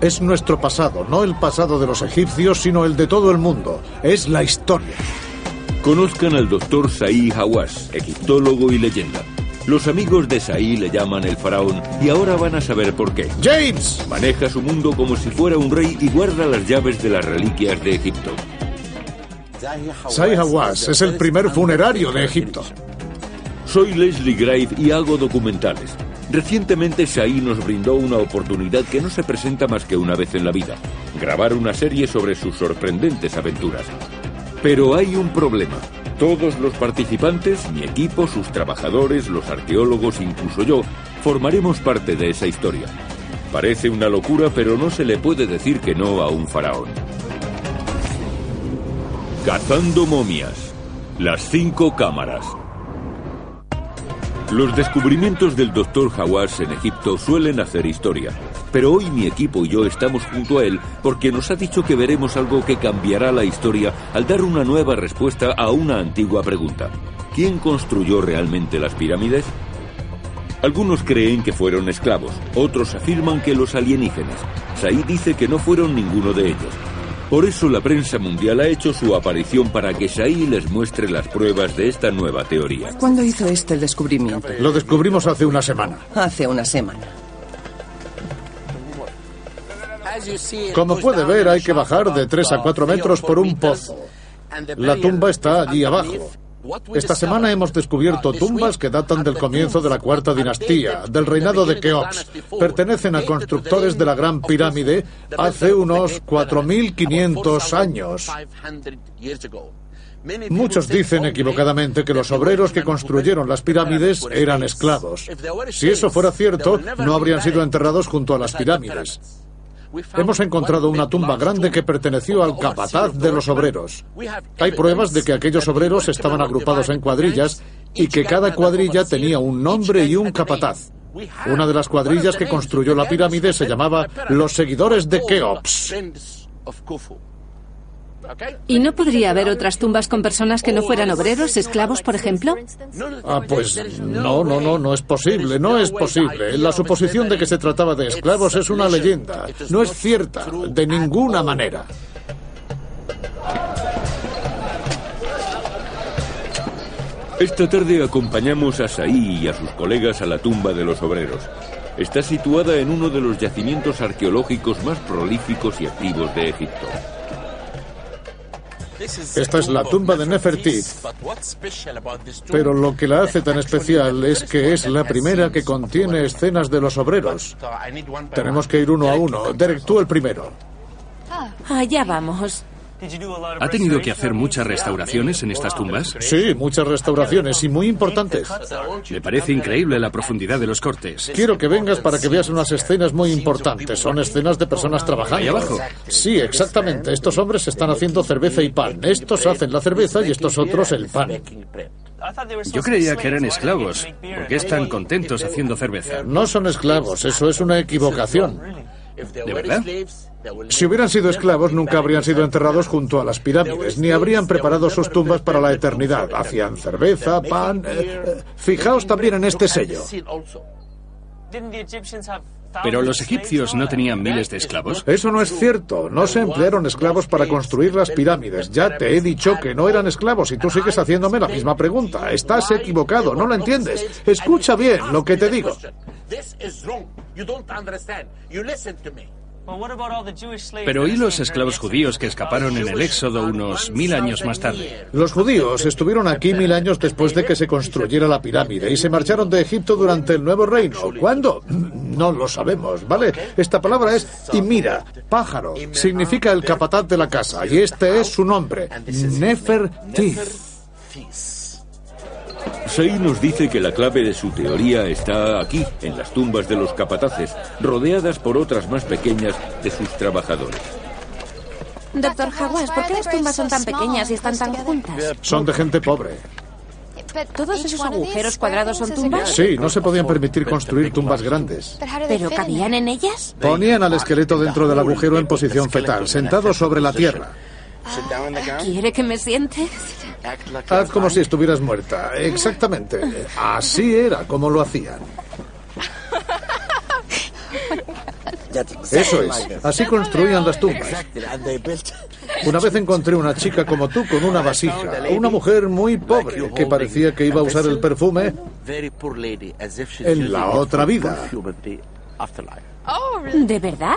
Es nuestro pasado, no el pasado de los egipcios, sino el de todo el mundo. Es la historia. Conozcan al doctor Saí Hawass, egiptólogo y leyenda. Los amigos de Saí le llaman el faraón y ahora van a saber por qué. ¡James! Maneja su mundo como si fuera un rey y guarda las llaves de las reliquias de Egipto. Saí Hawass es el primer funerario de Egipto. Soy Leslie Grave y hago documentales. Recientemente Saí nos brindó una oportunidad que no se presenta más que una vez en la vida. Grabar una serie sobre sus sorprendentes aventuras. Pero hay un problema. Todos los participantes, mi equipo, sus trabajadores, los arqueólogos, incluso yo, formaremos parte de esa historia. Parece una locura, pero no se le puede decir que no a un faraón. Cazando momias. Las cinco cámaras. Los descubrimientos del Dr. Hawass en Egipto suelen hacer historia, pero hoy mi equipo y yo estamos junto a él porque nos ha dicho que veremos algo que cambiará la historia al dar una nueva respuesta a una antigua pregunta. ¿Quién construyó realmente las pirámides? Algunos creen que fueron esclavos, otros afirman que los alienígenas. Said dice que no fueron ninguno de ellos. Por eso la prensa mundial ha hecho su aparición para que Saí les muestre las pruebas de esta nueva teoría. ¿Cuándo hizo este el descubrimiento? Lo descubrimos hace una semana. Hace una semana. Como puede ver, hay que bajar de 3 a 4 metros por un pozo. La tumba está allí abajo. Esta semana hemos descubierto tumbas que datan del comienzo de la cuarta dinastía, del reinado de Keops. Pertenecen a constructores de la Gran Pirámide hace unos 4.500 años. Muchos dicen equivocadamente que los obreros que construyeron las pirámides eran esclavos. Si eso fuera cierto, no habrían sido enterrados junto a las pirámides. Hemos encontrado una tumba grande que perteneció al capataz de los obreros. Hay pruebas de que aquellos obreros estaban agrupados en cuadrillas y que cada cuadrilla tenía un nombre y un capataz. Una de las cuadrillas que construyó la pirámide se llamaba los seguidores de Keops. ¿Y no podría haber otras tumbas con personas que no fueran obreros, esclavos, por ejemplo? Ah, pues no, no, no, no es posible, no es posible. La suposición de que se trataba de esclavos es una leyenda. No es cierta, de ninguna manera. Esta tarde acompañamos a Saí y a sus colegas a la tumba de los obreros. Está situada en uno de los yacimientos arqueológicos más prolíficos y activos de Egipto. Esta es la tumba de Nefertiti. Pero lo que la hace tan especial es que es la primera que contiene escenas de los obreros. Tenemos que ir uno a uno. Derek, tú el primero. Allá vamos. ¿Ha tenido que hacer muchas restauraciones en estas tumbas? Sí, muchas restauraciones y muy importantes. Me parece increíble la profundidad de los cortes. Quiero que vengas para que veas unas escenas muy importantes. Son escenas de personas trabajando. Ahí abajo. Sí, exactamente. Estos hombres están haciendo cerveza y pan. Estos hacen la cerveza y estos otros el pan. Yo creía que eran esclavos. ¿Por qué están contentos haciendo cerveza? No son esclavos, eso es una equivocación. ¿De verdad? Si hubieran sido esclavos, nunca habrían sido enterrados junto a las pirámides, ni habrían preparado sus tumbas para la eternidad. Hacían cerveza, pan. eh, eh, fijaos también en este sello. Pero los egipcios no tenían miles de esclavos. Eso no es cierto. No se emplearon esclavos para construir las pirámides. Ya te he dicho que no eran esclavos y tú sigues haciéndome la misma pregunta. Estás equivocado, no lo entiendes. Escucha bien lo que te digo. Pero ¿y los esclavos judíos que escaparon en el Éxodo unos mil años más tarde? Los judíos estuvieron aquí mil años después de que se construyera la pirámide y se marcharon de Egipto durante el nuevo reino. ¿Cuándo? No lo sabemos, ¿vale? Esta palabra es imira, pájaro. Significa el capataz de la casa y este es su nombre, Nefertiti. Say nos dice que la clave de su teoría está aquí, en las tumbas de los capataces, rodeadas por otras más pequeñas de sus trabajadores. Doctor Hawass, ¿por qué las tumbas son tan pequeñas y están tan juntas? Son de gente pobre. ¿Todos esos agujeros cuadrados son tumbas? Sí, no se podían permitir construir tumbas grandes. ¿Pero cabían en ellas? Ponían al esqueleto dentro del agujero en posición fetal, sentado sobre la tierra. ¿Quiere que me siente? Haz como si estuvieras muerta. Exactamente. Así era como lo hacían. Eso es. Así construían las tumbas. Una vez encontré una chica como tú con una vasija. Una mujer muy pobre que parecía que iba a usar el perfume en la otra vida. ¿De verdad?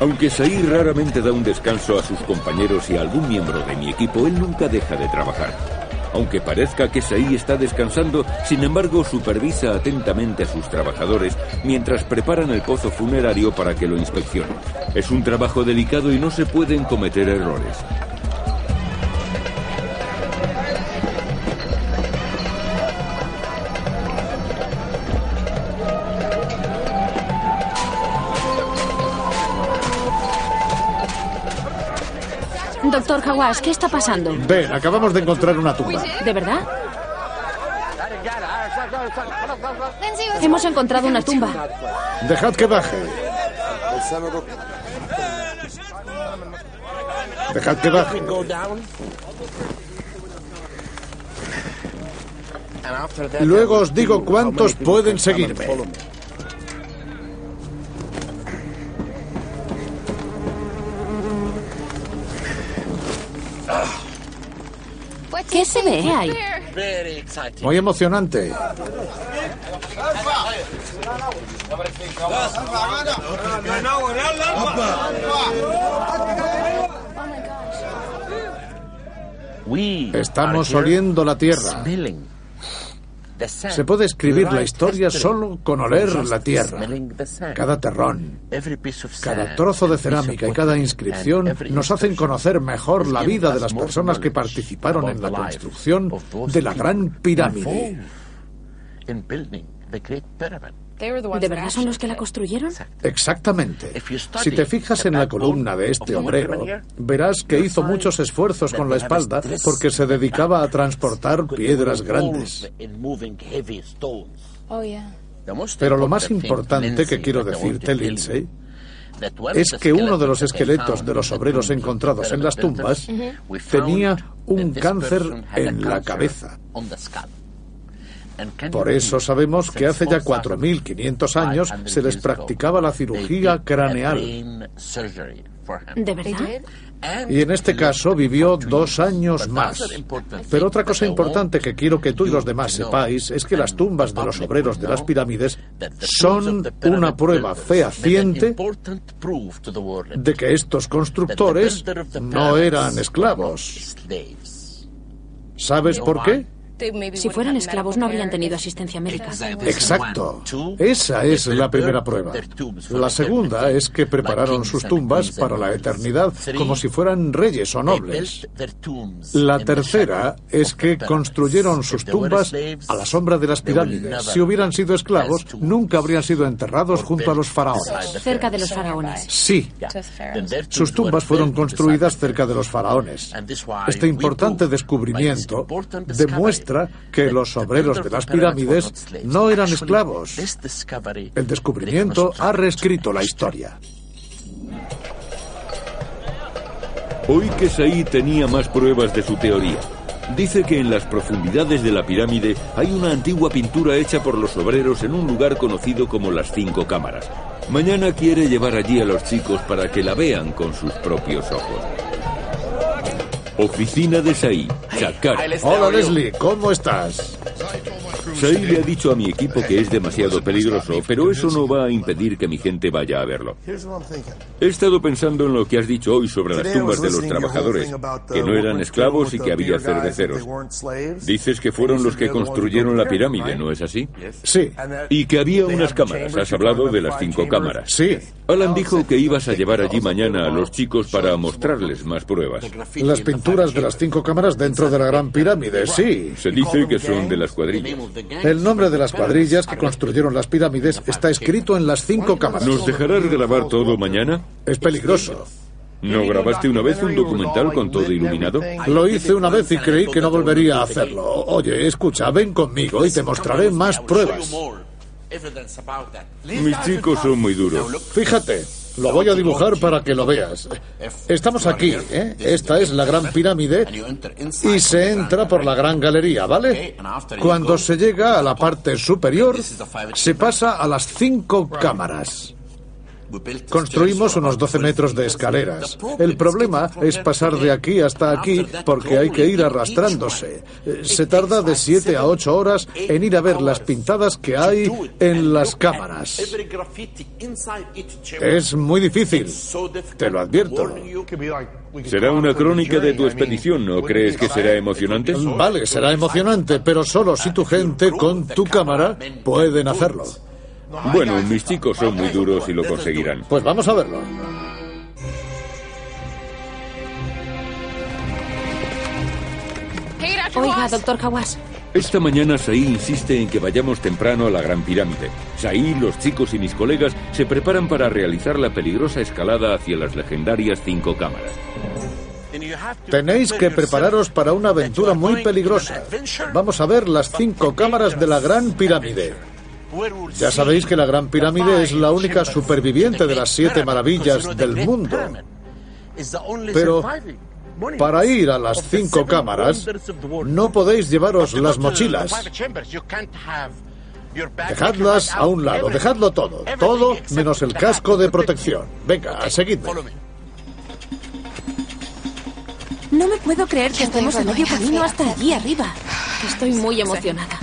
Aunque Saí raramente da un descanso a sus compañeros y a algún miembro de mi equipo, él nunca deja de trabajar. Aunque parezca que Saí está descansando, sin embargo supervisa atentamente a sus trabajadores mientras preparan el pozo funerario para que lo inspeccionen. Es un trabajo delicado y no se pueden cometer errores. Doctor Hawash, ¿qué está pasando? Ven, acabamos de encontrar una tumba. ¿De verdad? Hemos encontrado una tumba. Dejad que baje. Dejad que baje. Luego os digo cuántos pueden seguirme. Se ve ahí? Muy emocionante. Estamos oliendo la tierra. Se puede escribir la historia solo con oler la tierra. Cada terrón, cada trozo de cerámica y cada inscripción nos hacen conocer mejor la vida de las personas que participaron en la construcción de la Gran Pirámide. ¿De verdad son los que la construyeron? Exactamente. Si te fijas en la columna de este obrero, verás que hizo muchos esfuerzos con la espalda porque se dedicaba a transportar piedras grandes. Pero lo más importante que quiero decirte, Lindsay, es que uno de los esqueletos de los obreros encontrados en las tumbas tenía un cáncer en la cabeza. Por eso sabemos que hace ya 4.500 años se les practicaba la cirugía craneal. ¿De verdad? Y en este caso vivió dos años más. Pero otra cosa importante que quiero que tú y los demás sepáis es que las tumbas de los obreros de las pirámides son una prueba fehaciente de que estos constructores no eran esclavos. ¿Sabes por qué? Si fueran esclavos no habrían tenido asistencia médica. Exacto. Esa es la primera prueba. La segunda es que prepararon sus tumbas para la eternidad como si fueran reyes o nobles. La tercera es que construyeron sus tumbas a la sombra de las pirámides. Si hubieran sido esclavos, nunca habrían sido enterrados junto a los faraones. Cerca de los faraones. Sí. Sus tumbas fueron construidas cerca de los faraones. Este importante descubrimiento demuestra que los obreros de las pirámides no eran esclavos. El descubrimiento ha reescrito la historia. Hoy que Saí tenía más pruebas de su teoría. Dice que en las profundidades de la pirámide hay una antigua pintura hecha por los obreros en un lugar conocido como las cinco cámaras. Mañana quiere llevar allí a los chicos para que la vean con sus propios ojos. Oficina de Saí, Chakara. Hola Leslie, ¿cómo estás? Saí le ha dicho a mi equipo que es demasiado peligroso, pero eso no va a impedir que mi gente vaya a verlo. He estado pensando en lo que has dicho hoy sobre las tumbas de los trabajadores, que no eran esclavos y que había cerveceros. Dices que fueron los que construyeron la pirámide, ¿no es así? Sí. Y que había unas cámaras. Has hablado de las cinco cámaras. Sí. Alan dijo que ibas a llevar allí mañana a los chicos para mostrarles más pruebas. Las pinturas de las cinco cámaras dentro de la Gran Pirámide, sí. Se dice que son de las cuadrillas. El nombre de las cuadrillas que construyeron las pirámides está escrito en las cinco cámaras. ¿Nos dejarás grabar todo mañana? Es peligroso. ¿No grabaste una vez un documental con todo iluminado? Lo hice una vez y creí que no volvería a hacerlo. Oye, escucha, ven conmigo y te mostraré más pruebas. Mis chicos son muy duros. Fíjate, Lo voy a dibujar para que lo veas. Estamos aquí, ¿eh? Esta es la gran pirámide y se entra por la gran galería, ¿vale? Cuando se llega a la parte superior, se pasa a las cinco cámaras. Construimos unos 12 metros de escaleras. El problema es pasar de aquí hasta aquí porque hay que ir arrastrándose. Eh, Se tarda de 7 a 8 horas en ir a ver las pintadas que hay en las cámaras. Es muy difícil, te lo advierto. Será una crónica de tu expedición, ¿no crees que será emocionante? Vale, será emocionante, pero solo si tu gente con tu cámara pueden hacerlo. Bueno, mis chicos son muy duros y lo conseguirán. Pues vamos a verlo. Oiga, doctor Hawass. Esta mañana Saí insiste en que vayamos temprano a la Gran Pirámide. Saí, los chicos y mis colegas se preparan para realizar la peligrosa escalada hacia las legendarias cinco cámaras. Tenéis que prepararos para una aventura muy peligrosa. Vamos a ver las cinco cámaras de la Gran Pirámide. Ya sabéis que la Gran Pirámide es la única superviviente de las siete maravillas del mundo. Pero para ir a las cinco cámaras no podéis llevaros las mochilas. Dejadlas a un lado, dejadlo todo, todo menos el casco de protección. Venga, seguidme. No me puedo creer que estemos a medio camino hasta allí arriba. Estoy muy emocionada.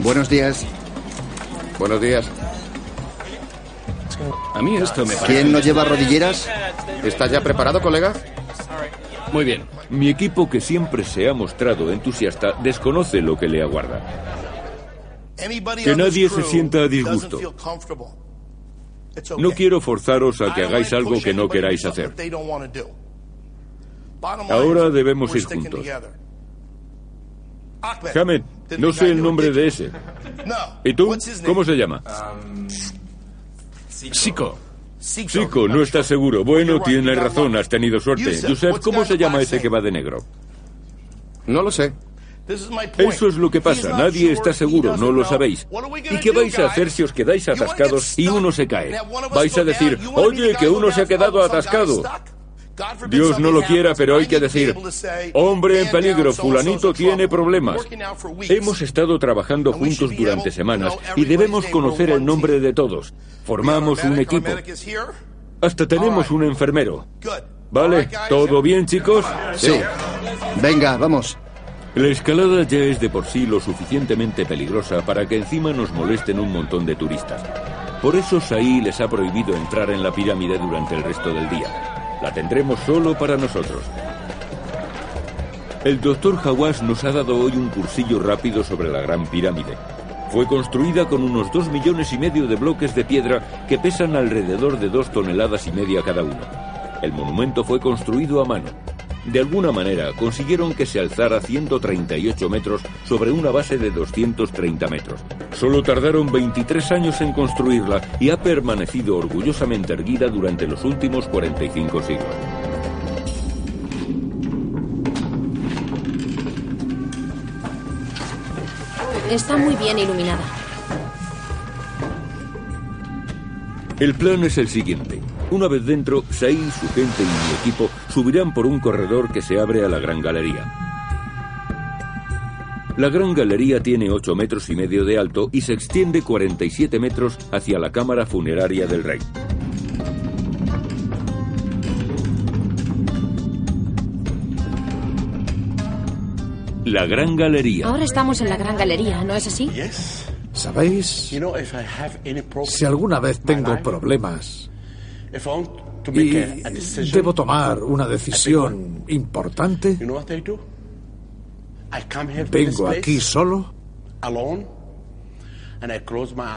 Buenos días. Buenos días. A mí esto me parece... ¿Quién no lleva rodilleras? ¿Estás ya preparado, colega? Muy bien. Mi equipo, que siempre se ha mostrado entusiasta, desconoce lo que le aguarda. Que nadie se sienta a disgusto. No quiero forzaros a que hagáis algo que no queráis hacer. Ahora debemos ir juntos. Hamed, no sé el nombre de ese. ¿Y tú? ¿Cómo se llama? Sico. Chico, no estás seguro. Bueno, tienes razón, has tenido suerte. Joseph, ¿cómo se llama ese que va de negro? No lo sé. Eso es lo que pasa, nadie está seguro, no lo sabéis. ¿Y qué vais a hacer si os quedáis atascados y uno se cae? Vais a decir, oye, que uno se ha quedado atascado. Dios no lo quiera, pero hay que decir, hombre en peligro, fulanito tiene problemas. Hemos estado trabajando juntos durante semanas y debemos conocer el nombre de todos. Formamos un equipo. Hasta tenemos un enfermero. ¿Vale? ¿Todo bien, chicos? Sí. Venga, vamos. La escalada ya es de por sí lo suficientemente peligrosa para que encima nos molesten un montón de turistas. Por eso Saí les ha prohibido entrar en la pirámide durante el resto del día. La tendremos solo para nosotros. El doctor Hawass nos ha dado hoy un cursillo rápido sobre la Gran Pirámide. Fue construida con unos dos millones y medio de bloques de piedra que pesan alrededor de dos toneladas y media cada uno. El monumento fue construido a mano. De alguna manera consiguieron que se alzara 138 metros sobre una base de 230 metros. Solo tardaron 23 años en construirla y ha permanecido orgullosamente erguida durante los últimos 45 siglos. Está muy bien iluminada. El plan es el siguiente. Una vez dentro, Sai, su gente y mi equipo subirán por un corredor que se abre a la Gran Galería. La Gran Galería tiene 8 metros y medio de alto y se extiende 47 metros hacia la cámara funeraria del rey. La Gran Galería. Ahora estamos en la gran galería, ¿no es así? ¿Sabéis? Si alguna vez tengo problemas y debo tomar una decisión importante, vengo aquí solo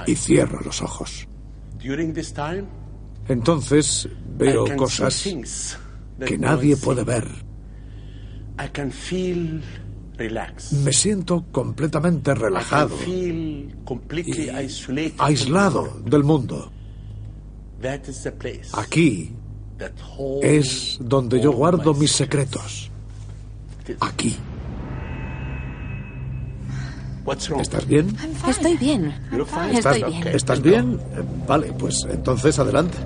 y cierro los ojos. Entonces veo cosas que nadie puede ver. Me siento completamente relajado y aislado del mundo. Aquí es donde yo guardo mis secretos. Aquí. ¿Estás bien? Estoy bien. ¿Estás, Estoy bien. ¿Estás bien? Eh, Vale, pues entonces adelante.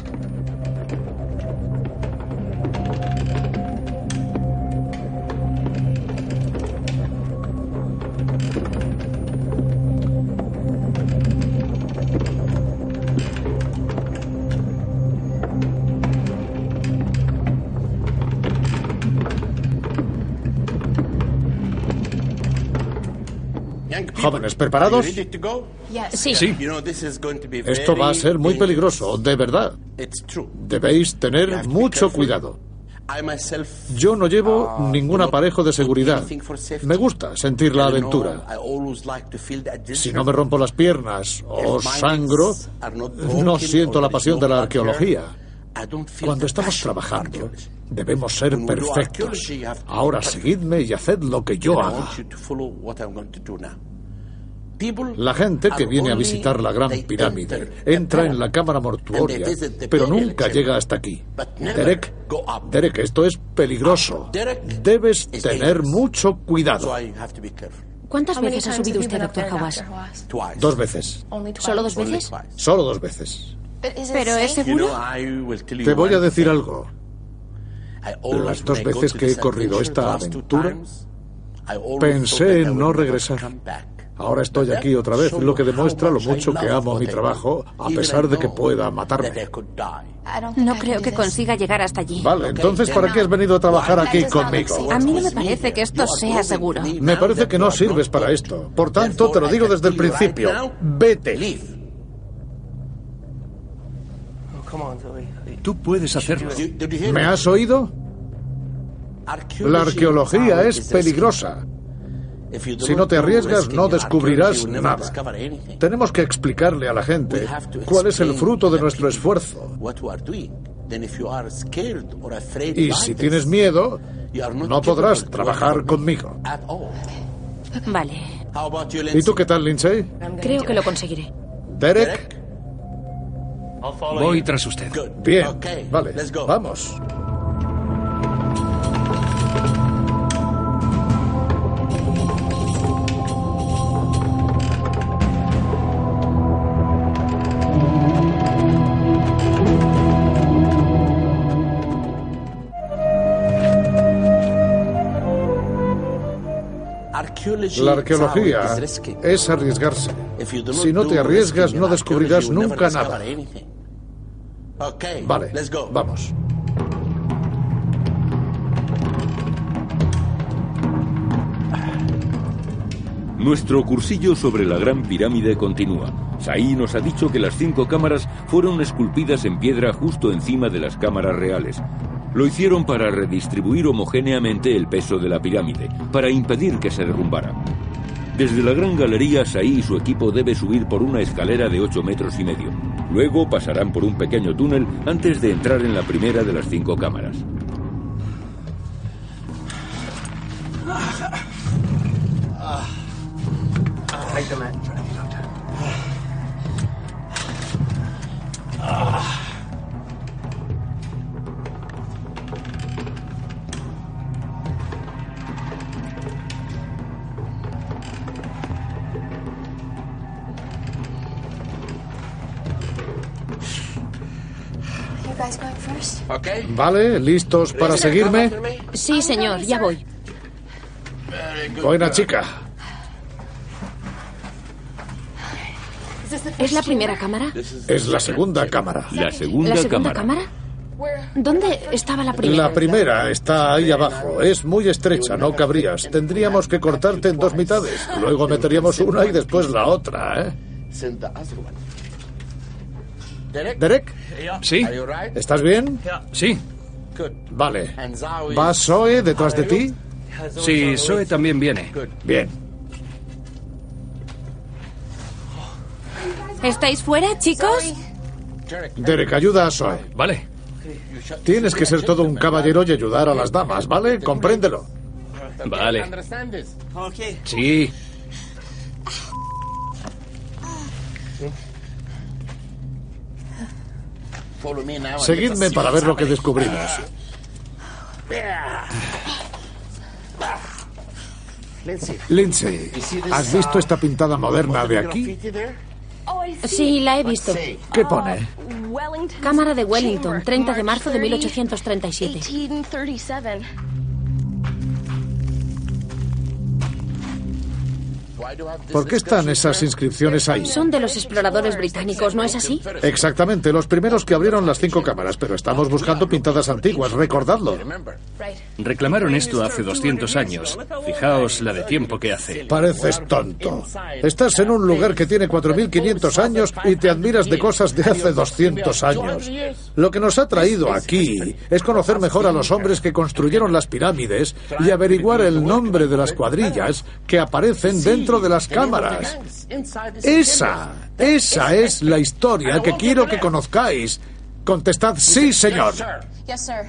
¿Preparados? Sí. Sí. Esto va a ser muy peligroso, de verdad. Debéis tener mucho cuidado. Yo no llevo ningún aparejo de seguridad. Me gusta sentir la aventura. Si no me rompo las piernas o sangro, no siento la pasión de la arqueología. Cuando estamos trabajando, debemos ser perfectos. Ahora seguidme y haced lo que yo haga. La gente que viene a visitar la Gran Pirámide entra en la cámara mortuoria, pero nunca llega hasta aquí. Derek, Derek, esto es peligroso. Debes tener mucho cuidado. ¿Cuántas veces ha subido usted, doctor Hawass? Dos veces. ¿Solo dos veces? Solo dos veces. ¿Pero es seguro? Te voy a decir algo. Las dos veces que he corrido esta aventura, pensé en no regresar. Ahora estoy aquí otra vez, lo que demuestra lo mucho que amo mi trabajo, a pesar de que pueda matarme. No creo que consiga llegar hasta allí. Vale, entonces ¿para qué has venido a trabajar aquí conmigo? A mí no me parece que esto sea seguro. Me parece que no sirves para esto. Por tanto, te lo digo desde el principio. Vete. Tú puedes hacerlo. ¿Me has oído? La arqueología es peligrosa. Si no te arriesgas, no descubrirás nada. Tenemos que explicarle a la gente cuál es el fruto de nuestro esfuerzo. Y si tienes miedo, no podrás trabajar conmigo. Vale. ¿Y tú qué tal, Lindsay? Creo que lo conseguiré. Derek. Voy tras usted. Bien. Vale. Vamos. La arqueología es arriesgarse. Si no te arriesgas, no descubrirás nunca nada. Vale, vamos. Nuestro cursillo sobre la Gran Pirámide continúa. Saí nos ha dicho que las cinco cámaras fueron esculpidas en piedra justo encima de las cámaras reales. Lo hicieron para redistribuir homogéneamente el peso de la pirámide, para impedir que se derrumbara. Desde la gran galería, Saí y su equipo debe subir por una escalera de 8 metros y medio. Luego pasarán por un pequeño túnel antes de entrar en la primera de las cinco cámaras. Vale, ¿listos para seguirme? Sí, señor, ya voy. Buena chica. ¿Es la primera cámara? Es la segunda cámara. La segunda, ¿La segunda cámara. cámara? ¿Dónde estaba la primera? La primera está ahí abajo. Es muy estrecha, no cabrías. Tendríamos que cortarte en dos mitades. Luego meteríamos una y después la otra, ¿eh? Derek, ¿Sí? ¿estás bien? Sí. Vale. ¿Va Zoe detrás de ti? Sí, Zoe también viene. Bien. ¿Estáis fuera, chicos? Derek, ayuda a Zoe. Vale. Tienes que ser todo un caballero y ayudar a las damas, ¿vale? Compréndelo. Vale. Sí. Seguidme para ver lo que descubrimos. Lindsay, ¿has visto esta pintada moderna de aquí? Sí, la he visto. ¿Qué pone? Cámara de Wellington, 30 de marzo de 1837. ¿Por qué están esas inscripciones ahí? Son de los exploradores británicos, ¿no es así? Exactamente, los primeros que abrieron las cinco cámaras, pero estamos buscando pintadas antiguas, recordadlo. Reclamaron esto hace 200 años. Fijaos la de tiempo que hace. Pareces tonto. Estás en un lugar que tiene 4.500 años y te admiras de cosas de hace 200 años. Lo que nos ha traído aquí es conocer mejor a los hombres que construyeron las pirámides y averiguar el nombre de las cuadrillas que aparecen dentro de las cámaras. Esa, esa es la historia que quiero que conozcáis. Contestad sí, señor.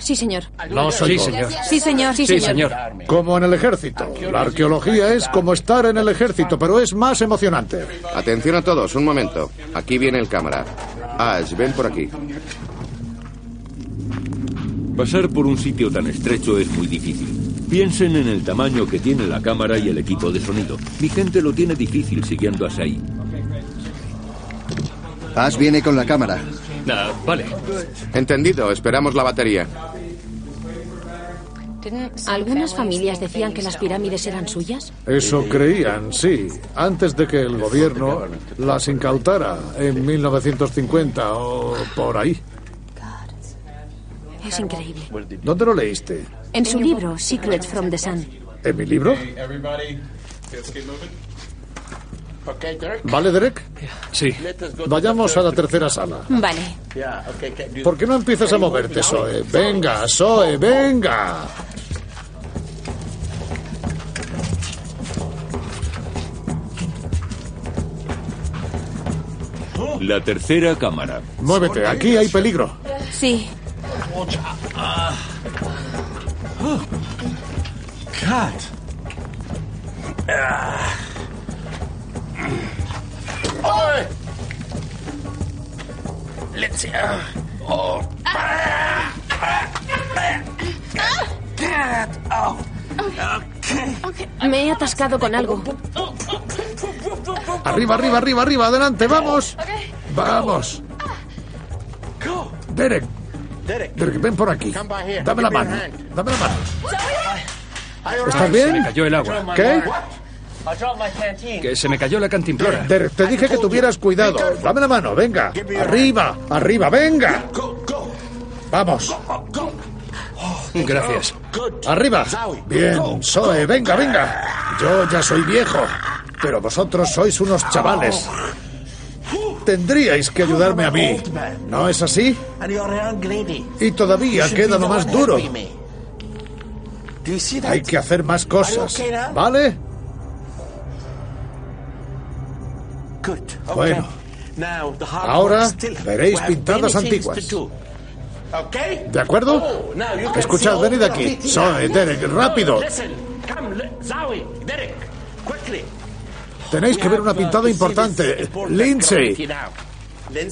Sí, señor. No soy Sí, señor. Sí, señor. Sí, señor. Como en el ejército. La arqueología es como estar en el ejército, pero es más emocionante. Atención a todos, un momento. Aquí viene el cámara. Ash, ven por aquí. Pasar por un sitio tan estrecho es muy difícil. Piensen en el tamaño que tiene la cámara y el equipo de sonido. Mi gente lo tiene difícil siguiendo a Sai. Ash viene con la cámara. Ah, vale. Entendido, esperamos la batería. Algunas familias decían que las pirámides eran suyas. Eso creían, sí, antes de que el gobierno las incautara en 1950 o por ahí. Es increíble. ¿Dónde lo leíste? En su libro, Secrets from the Sun. ¿En mi libro? ¿Vale, Derek? Sí. Vayamos a la tercera sala. Vale. ¿Por qué no empiezas a moverte, Zoe? Venga, Zoe, venga. La tercera cámara. Muévete, aquí hay peligro. Sí. Me he atascado con algo. Arriba, arriba, arriba, arriba, adelante, vamos. Vamos. Derek. Derek, ven por aquí. Dame la mano. Dame la mano. ¿Estás Se me bien? cayó el agua. ¿Qué? Que se me cayó la cantimplora. Derek, te dije que tuvieras cuidado. Dame la mano, venga. Arriba, arriba, venga. Vamos, Gracias. arriba. Bien, Zoe, venga, venga. Yo ya soy viejo, pero vosotros sois unos chavales. Tendríais que ayudarme a mí. ¿No es así? Y todavía queda lo más duro. Hay que hacer más cosas. ¿Vale? Bueno, ahora veréis pintadas antiguas. ¿De acuerdo? Escuchad, venid aquí. Zoe, Derek, rápido. Tenéis que ver una pintada importante. Lindsay,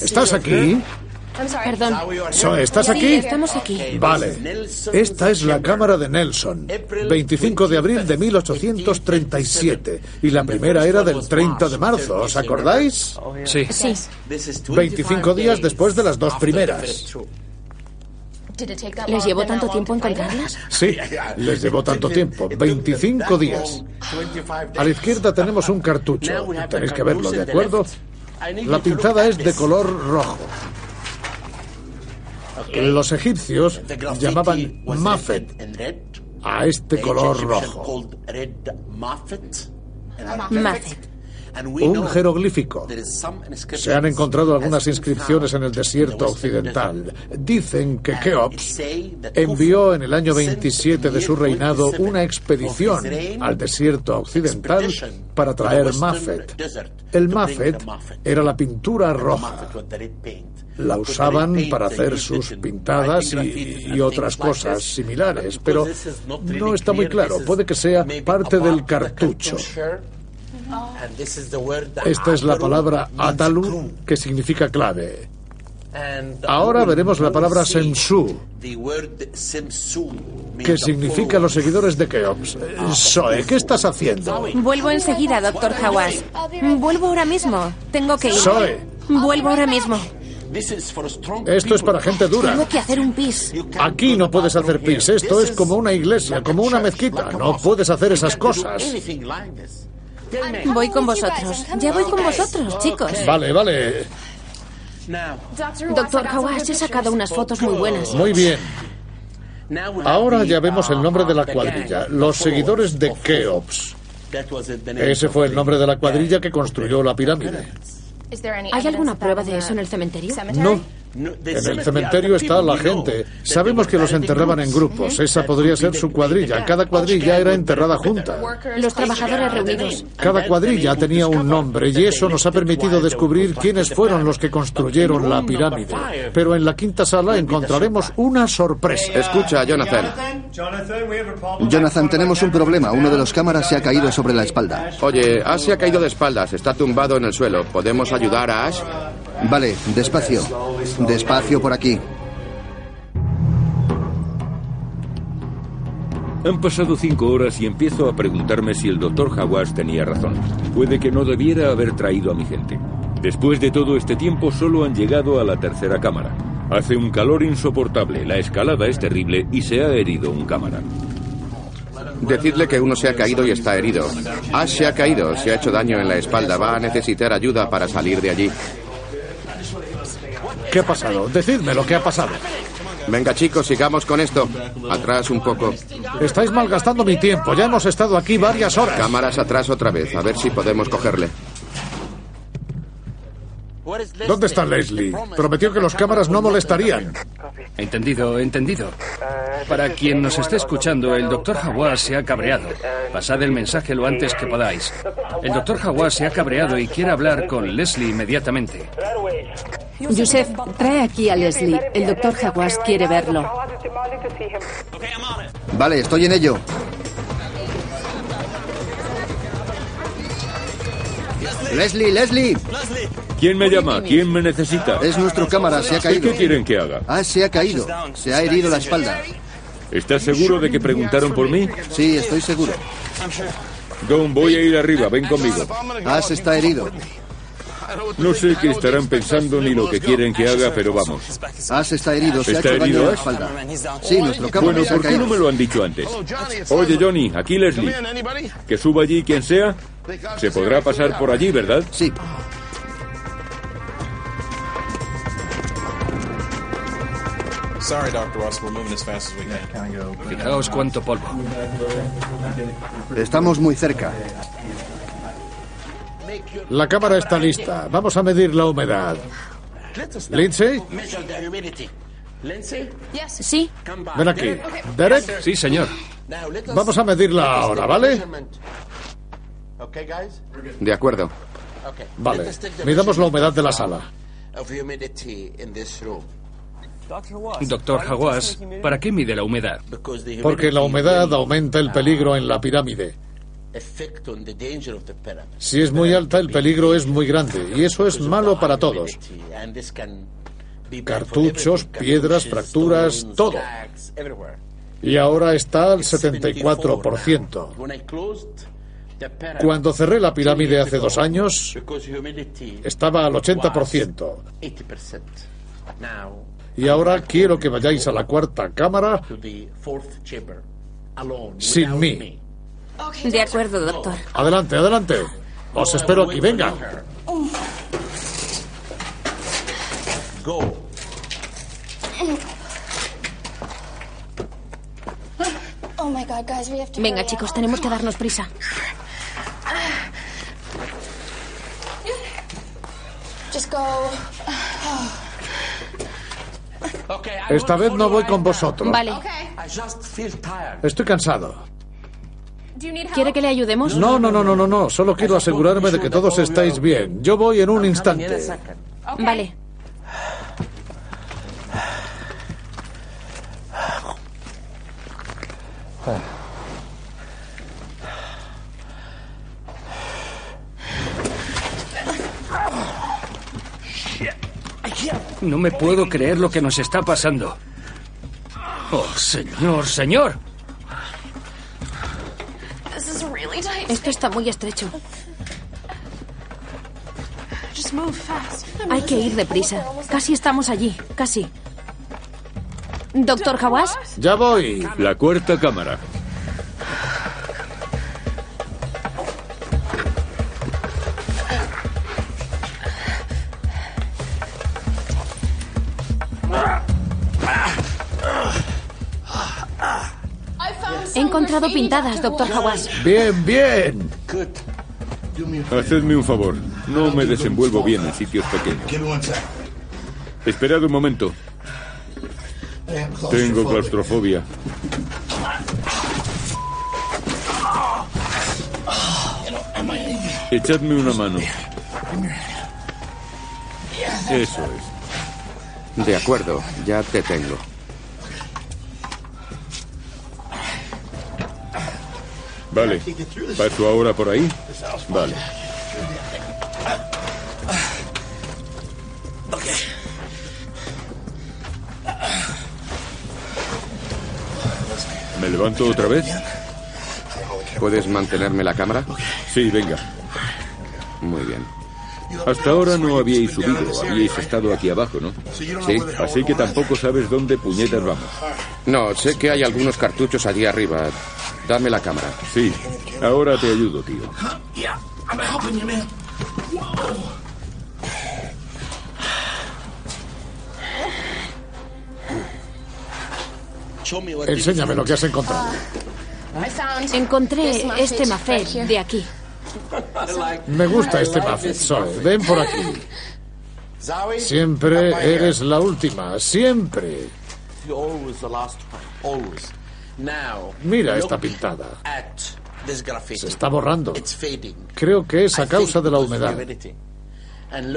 ¿estás aquí? Perdón. ¿estás Sí, aquí? estamos aquí. Vale. Esta es la cámara de Nelson. 25 de abril de 1837. Y la primera era del 30 de marzo. ¿Os acordáis? Sí. Sí. 25 días después de las dos primeras. ¿Les llevó tanto tiempo encontrarlas? Sí, les llevó tanto tiempo. 25 días. A la izquierda tenemos un cartucho. Tenéis que verlo, ¿de acuerdo? La pintada es de color rojo. Los egipcios llamaban Mafet a este color rojo. Mafet. Un jeroglífico. Se han encontrado algunas inscripciones en el desierto occidental. Dicen que Keops envió en el año 27 de su reinado una expedición al desierto occidental para traer Mafet. El Mafet era la pintura roja. La usaban para hacer sus pintadas y, y otras cosas similares, pero no está muy claro. Puede que sea parte del cartucho. Esta es la palabra Atalu, que significa clave. Ahora veremos la palabra Semsu, que significa los seguidores de Keops. Zoe, ¿qué estás haciendo? Vuelvo enseguida, doctor Hawass. Vuelvo ahora mismo. Tengo que ir. Zoe, Vuelvo ahora mismo. esto es para gente dura. Tengo que hacer un pis. Aquí no puedes hacer pis. Esto es como una iglesia, como una mezquita. No puedes hacer esas cosas. Voy con vosotros. Ya voy con vosotros, chicos. Vale, vale. Doctor Hawass, he sacado unas fotos muy buenas. Muy bien. Ahora ya vemos el nombre de la cuadrilla. Los seguidores de Keops. Ese fue el nombre de la cuadrilla que construyó la pirámide. ¿Hay alguna prueba de eso en el cementerio? No. En el cementerio está la gente. Sabemos que los enterraban en grupos. Esa podría ser su cuadrilla. Cada cuadrilla era enterrada junta. Los trabajadores reunidos. Cada cuadrilla tenía un nombre y eso nos ha permitido descubrir quiénes fueron los que construyeron la pirámide. Pero en la quinta sala encontraremos una sorpresa. Escucha, Jonathan. Jonathan, tenemos un problema. Uno de los cámaras se ha caído sobre la espalda. Oye, Ash se ha caído de espaldas. Está tumbado en el suelo. ¿Podemos ayudar a Ash? Vale, despacio. Despacio por aquí. Han pasado cinco horas y empiezo a preguntarme si el doctor Hawass tenía razón. Puede que no debiera haber traído a mi gente. Después de todo este tiempo solo han llegado a la tercera cámara. Hace un calor insoportable, la escalada es terrible y se ha herido un cámara. Decidle que uno se ha caído y está herido. Ash se ha caído, se ha hecho daño en la espalda. Va a necesitar ayuda para salir de allí. ¿Qué ha pasado? Decidme lo que ha pasado. Venga, chicos, sigamos con esto. Atrás un poco. Estáis malgastando mi tiempo. Ya hemos estado aquí varias horas. Cámaras atrás otra vez, a ver si podemos cogerle. ¿Dónde está Leslie? Prometió que los cámaras no molestarían. Entendido, entendido. Para quien nos esté escuchando, el doctor Hawass se ha cabreado. Pasad el mensaje lo antes que podáis. El doctor Hawass se ha cabreado y quiere hablar con Leslie inmediatamente. Yusef, trae aquí a Leslie. El doctor Hawass quiere verlo. Vale, estoy en ello. Leslie, Leslie. ¿Quién me llama? ¿Quién me necesita? Es nuestro cámara, se ha ¿Qué, caído. qué quieren que haga? Ah, se ha caído. Se ha herido la espalda. ¿Estás seguro de que preguntaron por mí? Sí, estoy seguro. Don, voy a ir arriba, ven conmigo. Ash está herido. No sé qué estarán pensando ni lo que quieren que haga, pero vamos. Ash está herido, se ha ¿Está hecho daño herido la espalda. Sí, nuestro Bueno, ha ¿por qué no me lo han dicho antes? Oye, Johnny, aquí Leslie. Que suba allí quien sea. Se podrá pasar por allí, ¿verdad? Sí. Sorry, Dr. Ross, we're moving as fast as we can. Fijaos cuánto polvo. Estamos muy cerca. La cámara está lista. Vamos a medir la humedad. Lindsay, Sí. ven aquí. Derek, Sí, señor. vamos a medirla ahora, ¿vale? De acuerdo. Vale. Midamos la humedad de la sala. Doctor Hawass, ¿para qué mide la humedad? Porque la humedad aumenta el peligro en la pirámide. Si es muy alta, el peligro es muy grande. Y eso es malo para todos. Cartuchos, piedras, fracturas, todo. Y ahora está al 74%. Cuando cerré la pirámide hace dos años, estaba al 80%. Y ahora quiero que vayáis a la cuarta cámara sin mí. De acuerdo, doctor. Adelante, adelante. Os espero aquí, venga. Venga, chicos, tenemos que darnos prisa. Esta vez no voy con vosotros. Vale. Estoy cansado. ¿Quiere que le ayudemos? No, no, no, no, no, no. Solo quiero asegurarme de que todos estáis bien. Yo voy en un instante. Vale. No me puedo creer lo que nos está pasando. Oh, señor, señor. Esto está muy estrecho. Hay que ir deprisa. Casi estamos allí. Casi. Doctor Hawass. Ya voy. La cuarta cámara. Encontrado pintadas, doctor Hawass. Bien, bien. Hacedme un favor. No me desenvuelvo bien en sitios pequeños. Esperad un momento. Tengo claustrofobia. Echadme una mano. Eso es. De acuerdo, ya te tengo. Vale. ¿Paso ahora por ahí? Vale. ¿Me levanto otra vez? ¿Puedes mantenerme la cámara? Sí, venga. Muy bien. Hasta ahora no habíais subido, habíais estado aquí abajo, ¿no? Sí. Así que tampoco sabes dónde puñetas vamos. No, sé que hay algunos cartuchos allí arriba. Dame la cámara. Sí, ahora te ayudo, tío. Enséñame lo que has encontrado. Encontré este mafet de aquí. Me gusta este Buffett, Zoe. Ven por aquí. Siempre eres la última, siempre. Mira esta pintada. Se está borrando. Creo que es a causa de la humedad.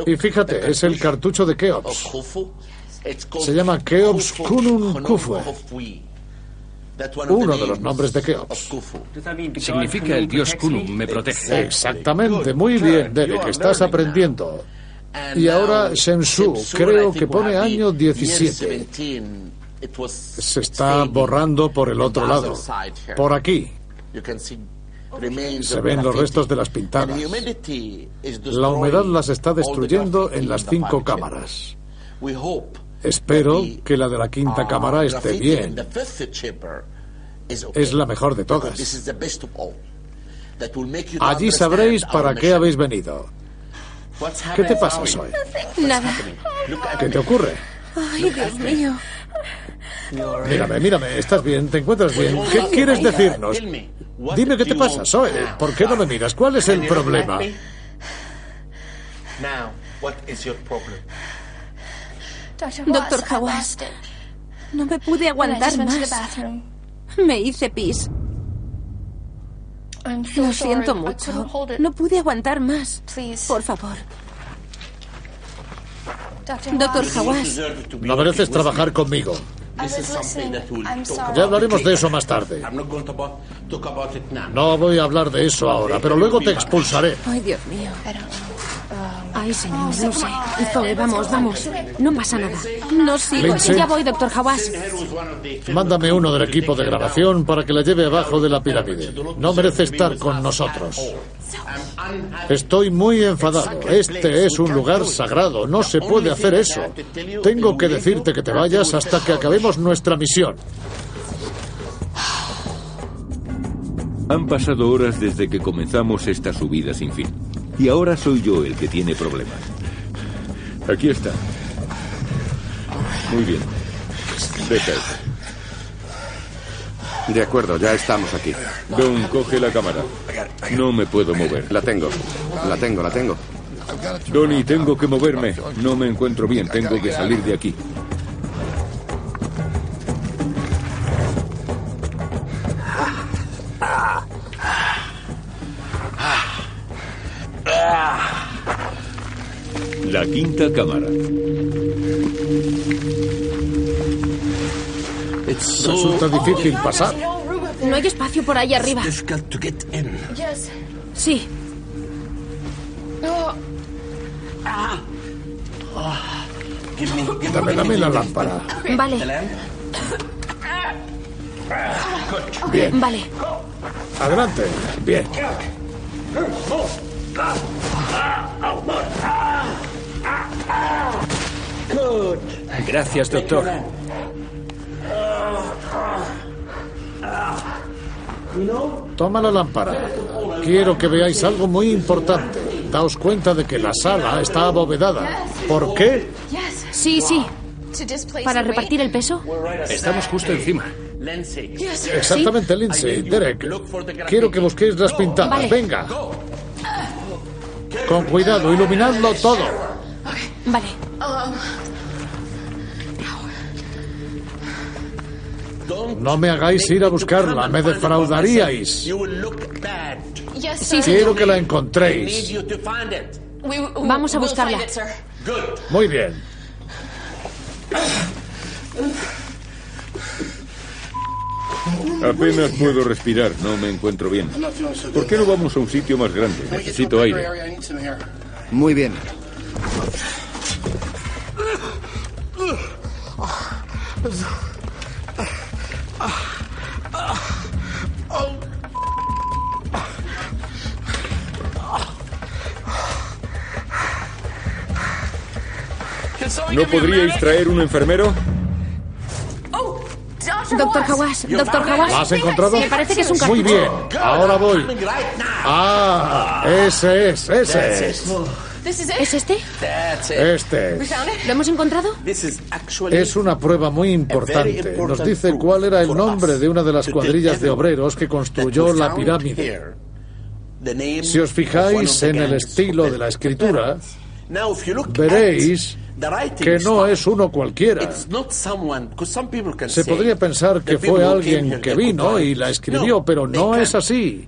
Y fíjate, es el cartucho de Keops. Se llama Keops Kunun Kufue. Uno de los nombres de Keops. Significa el dios Kunum me protege. Exactamente, muy bien, Derek, estás aprendiendo. Y ahora Shenzhou, creo que pone año 17. Se está borrando por el otro lado, por aquí. Se ven los restos de las pintadas. La humedad las está destruyendo en las cinco cámaras. Espero que la de la quinta cámara esté bien. Es la mejor de todas. Allí sabréis para qué habéis venido. ¿Qué te pasa, Zoe? Nada. ¿Qué te ocurre? Ay, Dios mío. Mírame, mírame, ¿estás bien? ¿Te encuentras bien? ¿Qué quieres decirnos? Dime qué te pasa, Zoe. ¿Por qué no me miras? ¿Cuál es el problema? Doctor Hawass, no me pude aguantar más. Me hice pis. Lo siento mucho. No pude aguantar más. Por favor. Doctor Hawass, No mereces trabajar conmigo. Ya hablaremos de eso más tarde. No voy a hablar de eso ahora, pero luego te expulsaré. Ay, Dios mío. Ay, señor, no sé. Zoe, vamos, vamos. No pasa nada. No sigo. Lindsay. Ya voy, doctor Hawass. Mándame uno del equipo de grabación para que la lleve abajo de la pirámide. No merece estar con nosotros. Estoy muy enfadado. Este es un lugar sagrado. No se puede hacer eso. Tengo que decirte que te vayas hasta que acabemos nuestra misión. Han pasado horas desde que comenzamos esta subida sin fin. Y ahora soy yo el que tiene problemas. Aquí está. Muy bien. Deja eso. De acuerdo, ya estamos aquí. Don, coge la cámara. No me puedo mover. La tengo. La tengo, la tengo. Donny, tengo que moverme. No me encuentro bien. Tengo que salir de aquí. La quinta cámara. Resulta difícil pasar. No hay espacio por ahí arriba. Sí. Dame, dame la lámpara. Vale, Bien, vale. adelante. Bien. Gracias, doctor. Toma la lámpara. Quiero que veáis algo muy importante. Daos cuenta de que la sala está abovedada. ¿Por qué? Sí, sí. ¿Para repartir el peso? Estamos justo encima. Exactamente, Lindsay. Derek, quiero que busquéis las pintadas. Vale. Venga. Con cuidado, iluminadlo todo. Vale. No me hagáis ir a buscarla, me defraudaríais. Sí. Quiero que la encontréis. Vamos a buscarla. Muy bien. Apenas puedo respirar, no me encuentro bien. ¿Por qué no vamos a un sitio más grande? Necesito aire. Muy bien. ¿No podríais traer un enfermero? Doctor Hawass, doctor Hawass. ¿La has encontrado? Me parece que es un cartucho. Muy bien, ahora voy. Ah, ese es, ese es. ¿Es este? Este es. ¿Lo hemos encontrado? Es una prueba muy importante. Nos dice cuál era el nombre de una de las cuadrillas de obreros que construyó la pirámide. Si os fijáis en el estilo de la escritura, veréis que no es uno cualquiera. Se podría pensar que fue alguien que vino y la escribió, pero no es así.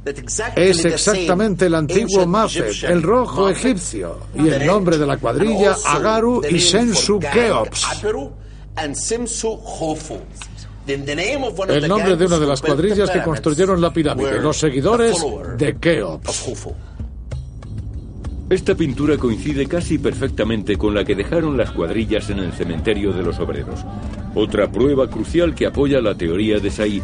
Es exactamente el antiguo Mafet, el rojo egipcio, y el nombre de la cuadrilla Agaru y Sensu Keops. El nombre de una de las cuadrillas que construyeron la pirámide, los seguidores de Keops. Esta pintura coincide casi perfectamente con la que dejaron las cuadrillas en el cementerio de los obreros. Otra prueba crucial que apoya la teoría de Said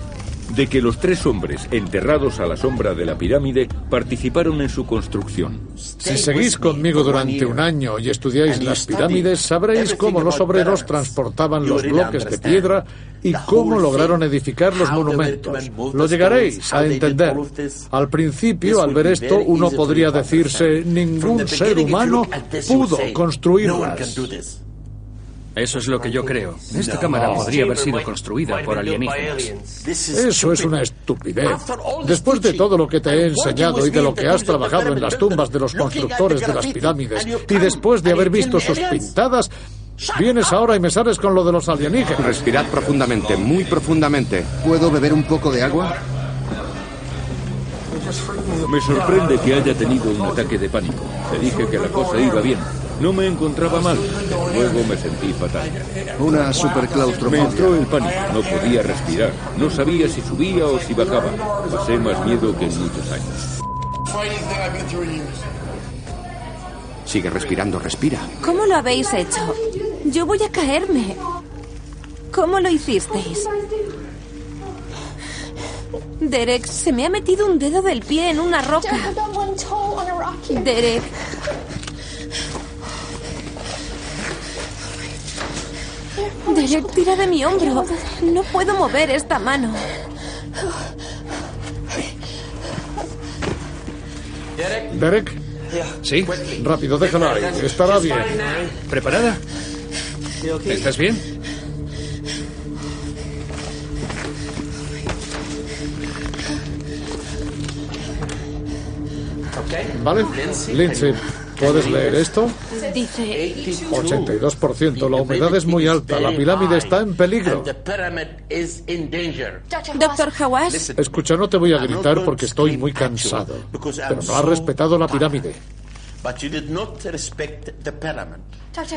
de que los tres hombres enterrados a la sombra de la pirámide participaron en su construcción. Si seguís conmigo durante un año y estudiáis las pirámides, sabréis cómo los obreros transportaban los bloques de piedra y cómo lograron edificar los monumentos. Lo llegaréis a entender. Al principio, al ver esto, uno podría decirse, ningún ser humano pudo construirlas. Eso es lo que yo creo. Esta cámara podría haber sido construida por alienígenas. Eso es una estupidez. Después de todo lo que te he enseñado y de lo que has trabajado en las tumbas de los constructores de las pirámides, y después de haber visto sus pintadas, vienes ahora y me sales con lo de los alienígenas. Respirad profundamente, muy profundamente. ¿Puedo beber un poco de agua? Me sorprende que haya tenido un ataque de pánico. Te dije que la cosa iba bien. No me encontraba mal. Luego me sentí fatal. Una Me superclaustrofobia. entró el pánico. No podía respirar. No sabía si subía o si bajaba. Pasé más miedo que en muchos años. Sigue respirando, respira. ¿Cómo lo habéis hecho? Yo voy a caerme. ¿Cómo lo hicisteis? Derek, se me ha metido un dedo del pie en una roca. Derek. Tira de mi hombro. No puedo mover esta mano. Derek, ¿Sí? rápido, déjala ahí. Estará bien. ¿Preparada? ¿Estás bien? ¿Vale? Lindsay, ¿puedes leer esto? Dice, 82%. La humedad es muy alta. La pirámide está en peligro. Doctor Hawass, Escucha, no te voy a gritar porque estoy muy cansado. Pero no has respetado la pirámide.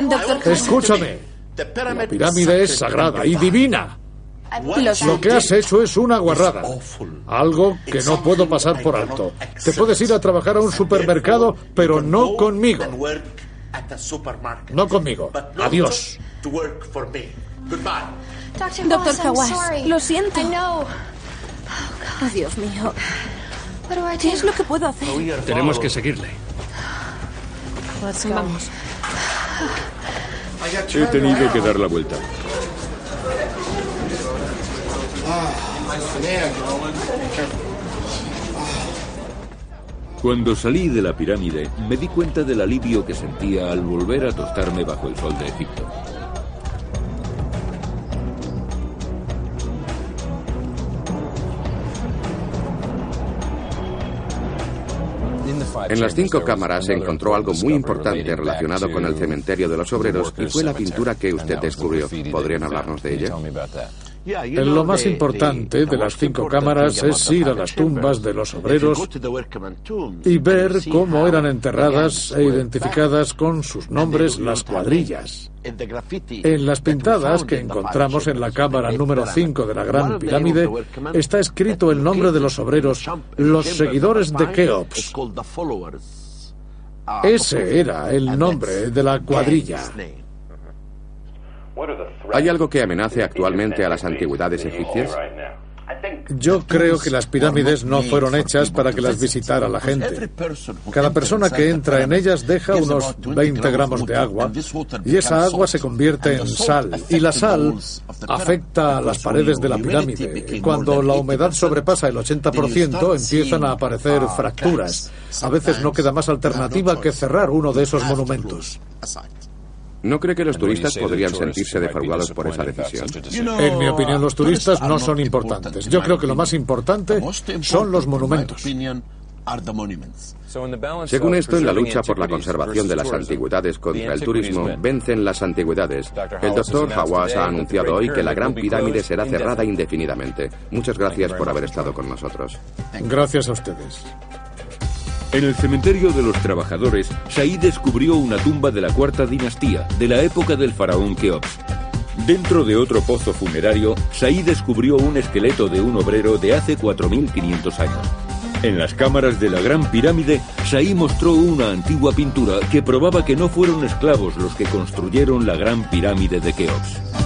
doctor Escúchame. La pirámide es sagrada y divina. Lo que has hecho es una guarrada. Algo que no puedo pasar por alto. Te puedes ir a trabajar a un supermercado, pero no conmigo. No conmigo. Adiós. Doctor Hawass, lo siento. Oh, Oh, Dios mío. ¿Qué es lo que puedo hacer? Tenemos que seguirle. Vamos. He tenido que dar la vuelta. Cuando salí de la pirámide, me di cuenta del alivio que sentía al volver a tostarme bajo el sol de Egipto. En las cinco cámaras se encontró algo muy importante relacionado con el cementerio de los obreros y fue la pintura que usted descubrió. ¿Podrían hablarnos de ella? Lo más importante de las cinco cámaras es ir a las tumbas de los obreros y ver cómo eran enterradas e identificadas con sus nombres las cuadrillas. En las pintadas que encontramos en la cámara número 5 de la Gran Pirámide está escrito el nombre de los obreros, los seguidores de Keops. Ese era el nombre de la cuadrilla. ¿Hay algo que amenace actualmente a las antigüedades egipcias? Yo creo que las pirámides no fueron hechas para que las visitara la gente. Cada persona que entra en ellas deja unos 20 gramos de agua y esa agua se convierte en sal. Y la sal afecta a las paredes de la pirámide. Cuando la humedad sobrepasa el 80% empiezan a aparecer fracturas. A veces no queda más alternativa que cerrar uno de esos monumentos. ¿No cree que los turistas podrían sentirse defraudados por esa decisión? En mi opinión, los turistas no son importantes. Yo creo que lo más importante son los monumentos. Según esto, en la lucha por la conservación de las antigüedades contra el turismo, vencen las antigüedades. El doctor Hawass ha anunciado hoy que la Gran Pirámide será cerrada indefinidamente. Muchas gracias por haber estado con nosotros. Gracias a ustedes. En el cementerio de los trabajadores, Said descubrió una tumba de la cuarta dinastía, de la época del faraón Keops. Dentro de otro pozo funerario, Said descubrió un esqueleto de un obrero de hace 4.500 años. En las cámaras de la Gran Pirámide, Said mostró una antigua pintura que probaba que no fueron esclavos los que construyeron la Gran Pirámide de Keops.